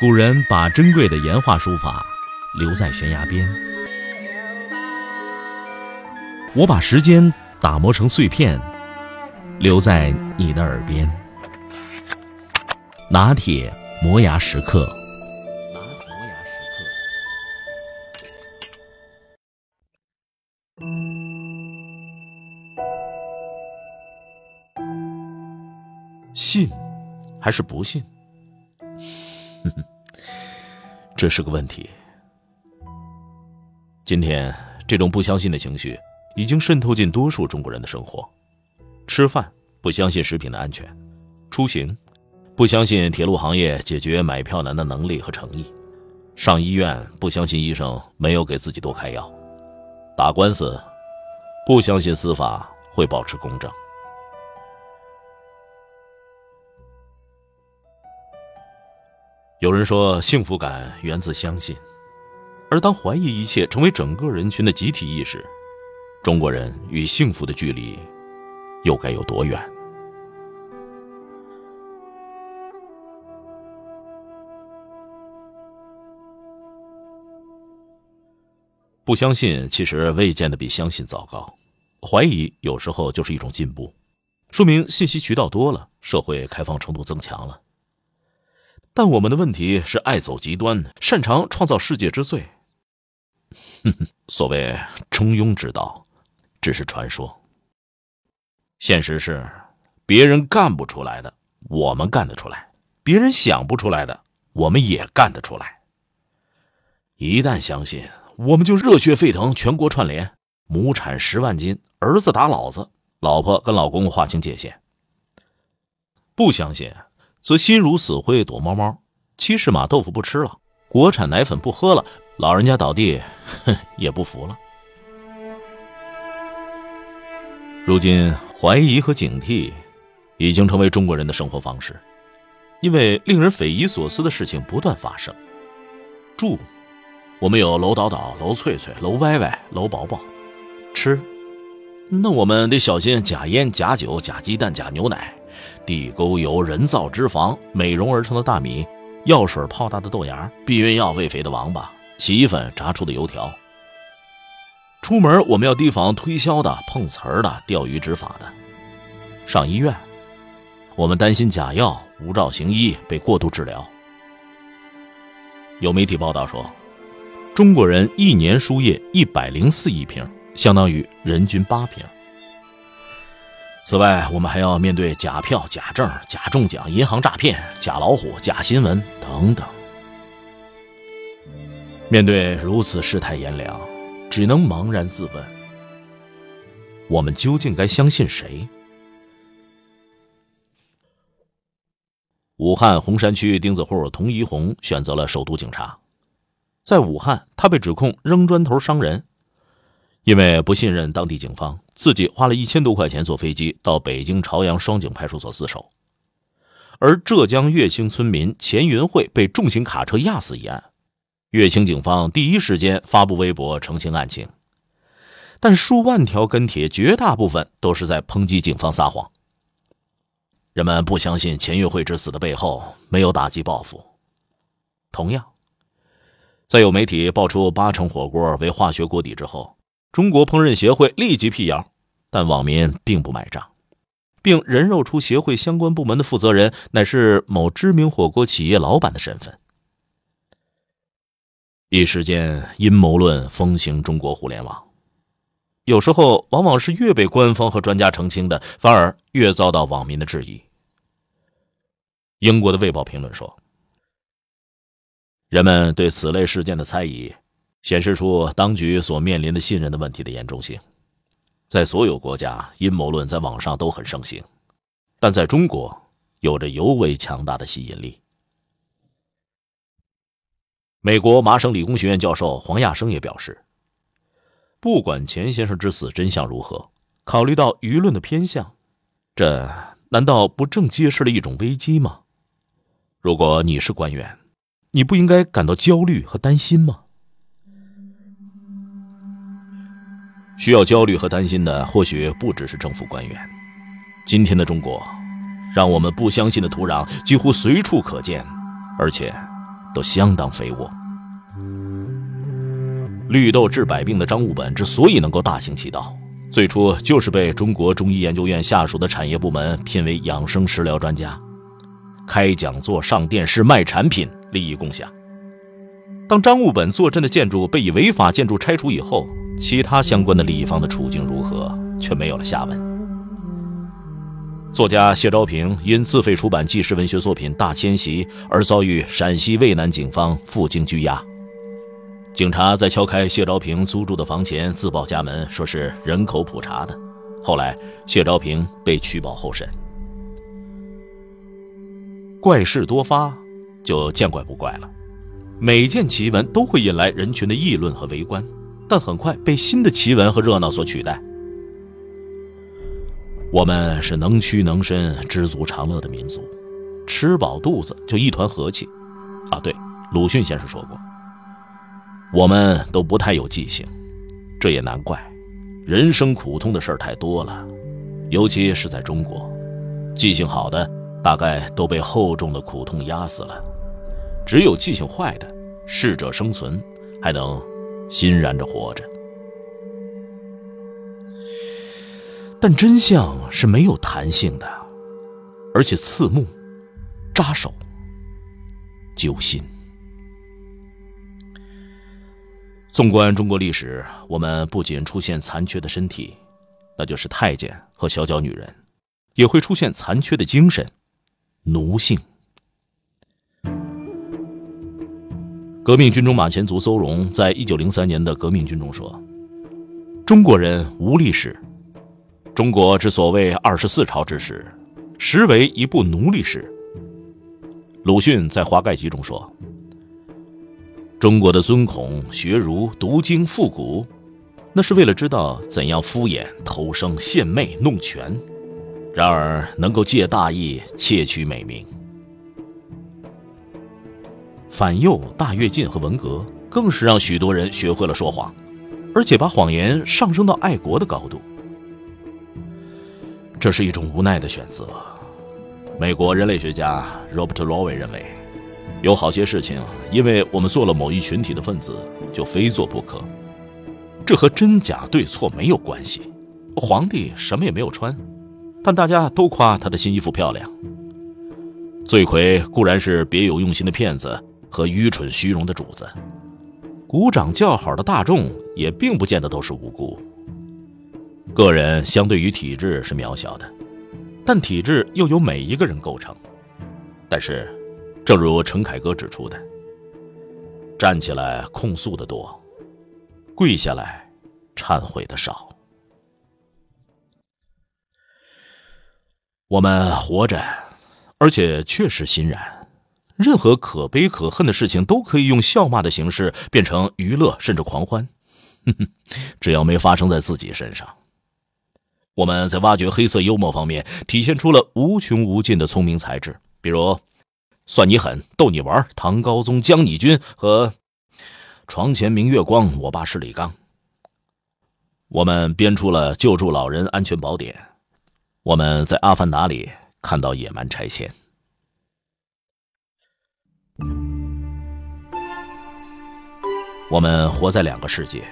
古人把珍贵的岩画书法留在悬崖边，我把时间打磨成碎片，留在你的耳边。拿铁磨牙时刻。拿铁磨牙时刻。信还是不信？哼哼，这是个问题。今天，这种不相信的情绪已经渗透进多数中国人的生活。吃饭不相信食品的安全，出行不相信铁路行业解决买票难的能力和诚意，上医院不相信医生没有给自己多开药，打官司不相信司法会保持公正。有人说，幸福感源自相信，而当怀疑一切成为整个人群的集体意识，中国人与幸福的距离又该有多远？不相信其实未见得比相信糟糕，怀疑有时候就是一种进步，说明信息渠道多了，社会开放程度增强了。但我们的问题是爱走极端，擅长创造世界之最。哼哼，所谓中庸之道，只是传说。现实是，别人干不出来的，我们干得出来；别人想不出来的，我们也干得出来。一旦相信，我们就热血沸腾，全国串联，亩产十万斤，儿子打老子，老婆跟老公划清界限。不相信。则心如死灰，躲猫猫；七尺马豆腐不吃了，国产奶粉不喝了，老人家倒地，哼，也不服了。如今，怀疑和警惕已经成为中国人的生活方式，因为令人匪夷所思的事情不断发生。住，我们有楼倒倒、楼翠翠、楼歪歪、楼薄薄；吃，那我们得小心假烟、假酒、假鸡蛋、假牛奶。地沟油、人造脂肪、美容而成的大米、药水泡大的豆芽、避孕药喂肥的王八、洗衣粉炸出的油条。出门我们要提防推销的、碰瓷儿的、钓鱼执法的。上医院，我们担心假药、无照行医被过度治疗。有媒体报道说，中国人一年输液一百零四亿瓶，相当于人均八瓶。此外，我们还要面对假票、假证、假中奖、银行诈骗、假老虎、假新闻等等。面对如此世态炎凉，只能茫然自问：我们究竟该相信谁？武汉洪山区钉子户童一红选择了首都警察，在武汉，他被指控扔砖头伤人。因为不信任当地警方，自己花了一千多块钱坐飞机到北京朝阳双井派出所自首。而浙江乐清村民钱云慧被重型卡车压死一案，乐清警方第一时间发布微博澄清案情，但数万条跟帖绝大部分都是在抨击警方撒谎。人们不相信钱月慧之死的背后没有打击报复。同样，在有媒体爆出八成火锅为化学锅底之后。中国烹饪协会立即辟谣，但网民并不买账，并人肉出协会相关部门的负责人乃是某知名火锅企业老板的身份。一时间，阴谋论风行中国互联网，有时候往往是越被官方和专家澄清的，反而越遭到网民的质疑。英国的《卫报》评论说：“人们对此类事件的猜疑。”显示出当局所面临的信任的问题的严重性。在所有国家，阴谋论在网上都很盛行，但在中国有着尤为强大的吸引力。美国麻省理工学院教授黄亚生也表示，不管钱先生之死真相如何，考虑到舆论的偏向，这难道不正揭示了一种危机吗？如果你是官员，你不应该感到焦虑和担心吗？需要焦虑和担心的，或许不只是政府官员。今天的中国，让我们不相信的土壤几乎随处可见，而且都相当肥沃。绿豆治百病的张悟本之所以能够大行其道，最初就是被中国中医研究院下属的产业部门聘为养生食疗专家，开讲座、上电视、卖产品，利益共享。当张悟本坐镇的建筑被以违法建筑拆除以后，其他相关的利益方的处境如何，却没有了下文。作家谢昭平因自费出版纪实文学作品《大迁徙》而遭遇陕西渭南警方赴京拘押。警察在敲开谢昭平租住的房前，自报家门，说是人口普查的。后来，谢昭平被取保候审。怪事多发，就见怪不怪了。每件奇闻都会引来人群的议论和围观，但很快被新的奇闻和热闹所取代。我们是能屈能伸、知足常乐的民族，吃饱肚子就一团和气。啊，对，鲁迅先生说过。我们都不太有记性，这也难怪。人生苦痛的事儿太多了，尤其是在中国，记性好的大概都被厚重的苦痛压死了，只有记性坏的，适者生存，还能欣然着活着。但真相是没有弹性的，而且刺目、扎手、揪心。纵观中国历史，我们不仅出现残缺的身体，那就是太监和小脚女人，也会出现残缺的精神，奴性。革命军中马前卒邹容在一九零三年的《革命军》中说：“中国人无历史，中国之所谓二十四朝之史，实为一部奴隶史。”鲁迅在《华盖集》中说。中国的尊孔、学儒、读经、复古，那是为了知道怎样敷衍、偷生、献媚、弄权。然而，能够借大义窃取美名。反右、大跃进和文革，更是让许多人学会了说谎，而且把谎言上升到爱国的高度。这是一种无奈的选择。美国人类学家 Robert Lowe 认为。有好些事情，因为我们做了某一群体的分子，就非做不可。这和真假对错没有关系。皇帝什么也没有穿，但大家都夸他的新衣服漂亮。罪魁固然是别有用心的骗子和愚蠢虚荣的主子，鼓掌叫好的大众也并不见得都是无辜。个人相对于体制是渺小的，但体制又由每一个人构成。但是。正如陈凯歌指出的：“站起来控诉的多，跪下来忏悔的少。我们活着，而且确实欣然。任何可悲可恨的事情都可以用笑骂的形式变成娱乐，甚至狂欢。只要没发生在自己身上，我们在挖掘黑色幽默方面体现出了无穷无尽的聪明才智，比如。”算你狠，逗你玩，唐高宗将你军和床前明月光，我爸是李刚。我们编出了救助老人安全宝典。我们在阿凡达里看到野蛮拆迁。我们活在两个世界。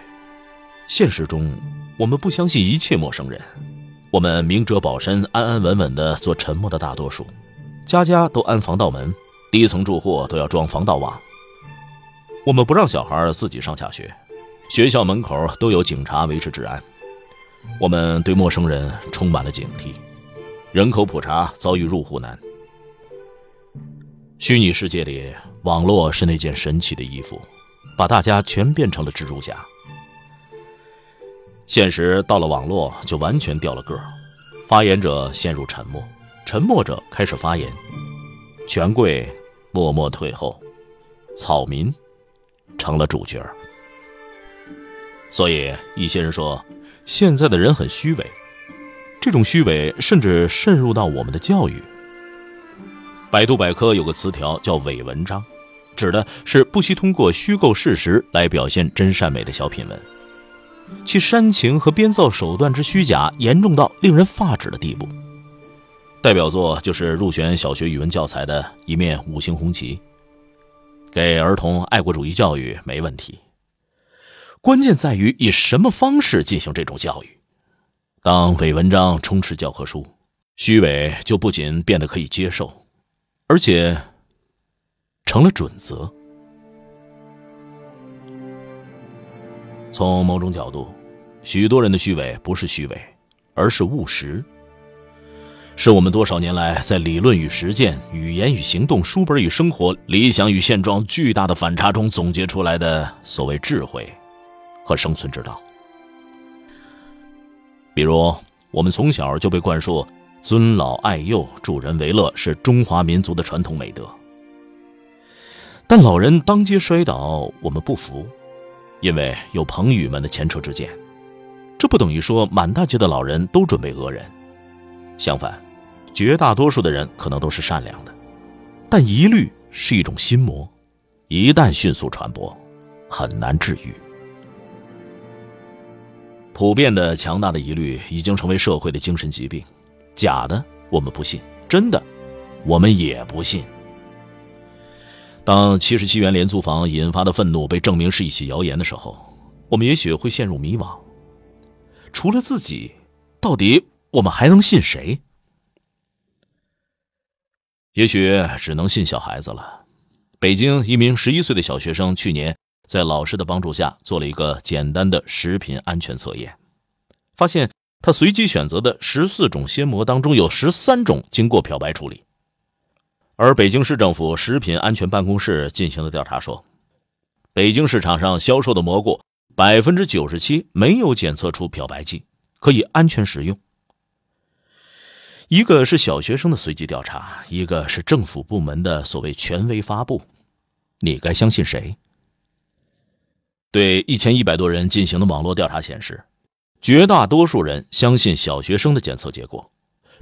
现实中，我们不相信一切陌生人。我们明哲保身，安安稳稳的做沉默的大多数。家家都安防盗门。低层住户都要装防盗网。我们不让小孩自己上下学，学校门口都有警察维持治安。我们对陌生人充满了警惕，人口普查遭遇入户难。虚拟世界里，网络是那件神奇的衣服，把大家全变成了蜘蛛侠。现实到了网络就完全掉了个儿，发言者陷入沉默，沉默者开始发言。权贵默默退后，草民成了主角。所以一些人说，现在的人很虚伪，这种虚伪甚至渗入到我们的教育。百度百科有个词条叫“伪文章”，指的是不惜通过虚构事实来表现真善美的小品文，其煽情和编造手段之虚假，严重到令人发指的地步。代表作就是入选小学语文教材的一面五星红旗。给儿童爱国主义教育没问题，关键在于以什么方式进行这种教育。当伪文章充斥教科书，虚伪就不仅变得可以接受，而且成了准则。从某种角度，许多人的虚伪不是虚伪，而是务实。是我们多少年来在理论与实践、语言与行动、书本与生活、理想与现状巨大的反差中总结出来的所谓智慧和生存之道。比如，我们从小就被灌输尊老爱幼、助人为乐是中华民族的传统美德。但老人当街摔倒，我们不服，因为有彭宇们的前车之鉴。这不等于说满大街的老人都准备讹人，相反。绝大多数的人可能都是善良的，但疑虑是一种心魔，一旦迅速传播，很难治愈。普遍的强大的疑虑已经成为社会的精神疾病，假的我们不信，真的我们也不信。当七十七元廉租房引发的愤怒被证明是一起谣言的时候，我们也许会陷入迷惘。除了自己，到底我们还能信谁？也许只能信小孩子了。北京一名十一岁的小学生去年在老师的帮助下做了一个简单的食品安全测验，发现他随机选择的十四种鲜蘑当中有十三种经过漂白处理。而北京市政府食品安全办公室进行的调查说，北京市场上销售的蘑菇百分之九十七没有检测出漂白剂，可以安全食用。一个是小学生的随机调查，一个是政府部门的所谓权威发布，你该相信谁？对一千一百多人进行的网络调查显示，绝大多数人相信小学生的检测结果，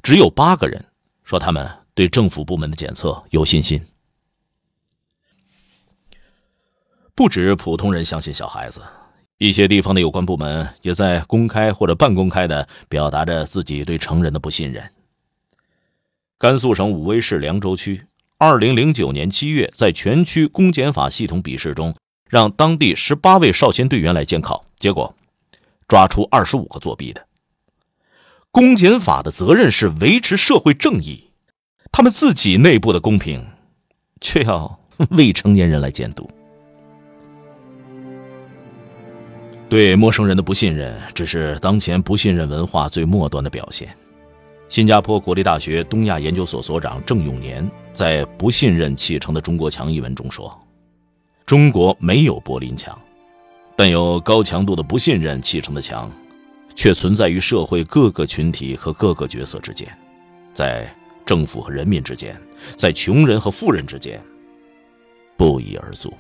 只有八个人说他们对政府部门的检测有信心。不止普通人相信小孩子，一些地方的有关部门也在公开或者半公开的表达着自己对成人的不信任。甘肃省武威市凉州区，二零零九年七月，在全区公检法系统笔试中，让当地十八位少先队员来监考，结果抓出二十五个作弊的。公检法的责任是维持社会正义，他们自己内部的公平，却要未成年人来监督。对陌生人的不信任，只是当前不信任文化最末端的表现。新加坡国立大学东亚研究所所长郑永年在《不信任砌成的中国墙》一文中说：“中国没有柏林墙，但有高强度的不信任砌成的墙，却存在于社会各个群体和各个角色之间，在政府和人民之间，在穷人和富人之间，不一而足。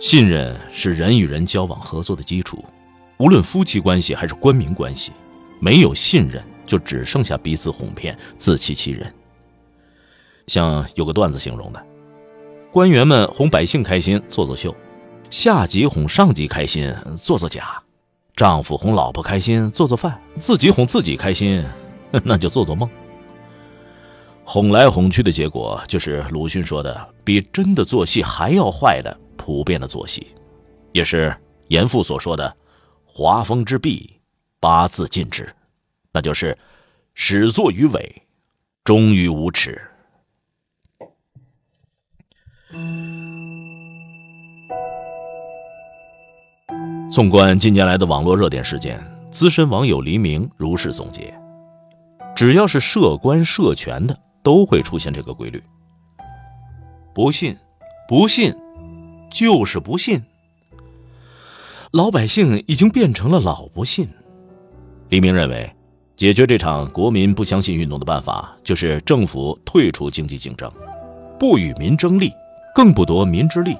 信任是人与人交往合作的基础。”无论夫妻关系还是官民关系，没有信任，就只剩下彼此哄骗、自欺欺人。像有个段子形容的：官员们哄百姓开心，做做秀；下级哄上级开心，做做假；丈夫哄老婆开心，做做饭；自己哄自己开心，那就做做梦。哄来哄去的结果，就是鲁迅说的比真的做戏还要坏的普遍的做戏，也是严复所说的。华风之弊，八字禁之，那就是始作于伪，终于无耻。纵观近年来的网络热点事件，资深网友黎明如是总结：只要是涉官涉权的，都会出现这个规律。不信，不信，就是不信。老百姓已经变成了老不信。黎明认为，解决这场国民不相信运动的办法，就是政府退出经济竞争，不与民争利，更不夺民之利，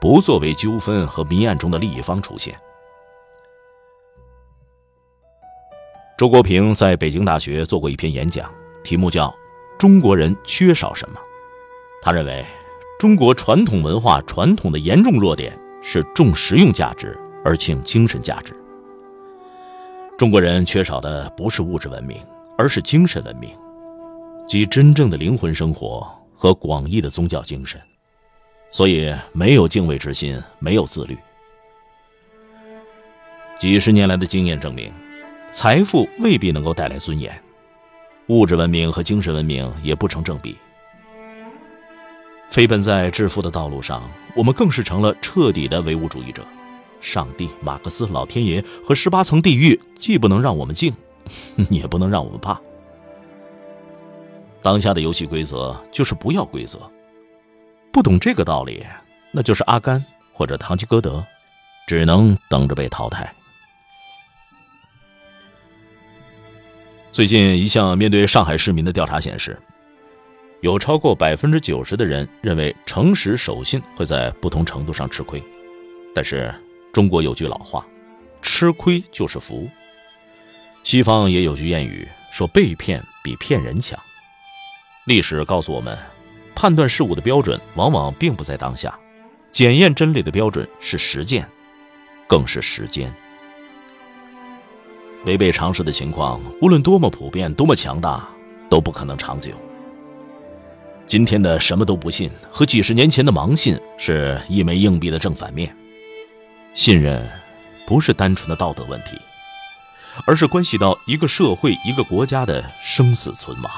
不作为纠纷和谜案中的利益方出现。周国平在北京大学做过一篇演讲，题目叫《中国人缺少什么》。他认为，中国传统文化传统的严重弱点是重实用价值。而轻精神价值。中国人缺少的不是物质文明，而是精神文明。即真正的灵魂生活和广义的宗教精神。所以，没有敬畏之心，没有自律。几十年来的经验证明，财富未必能够带来尊严，物质文明和精神文明也不成正比。飞奔在致富的道路上，我们更是成了彻底的唯物主义者。上帝、马克思、老天爷和十八层地狱，既不能让我们敬，也不能让我们怕。当下的游戏规则就是不要规则。不懂这个道理，那就是阿甘或者堂吉诃德，只能等着被淘汰。最近一项面对上海市民的调查显示，有超过百分之九十的人认为诚实守信会在不同程度上吃亏。但是中国有句老话，吃亏就是福。西方也有句谚语说，被骗比骗人强。历史告诉我们。判断事物的标准往往并不在当下，检验真理的标准是实践，更是时间。违背常识的情况，无论多么普遍、多么强大，都不可能长久。今天的什么都不信和几十年前的盲信是一枚硬币的正反面。信任不是单纯的道德问题，而是关系到一个社会、一个国家的生死存亡。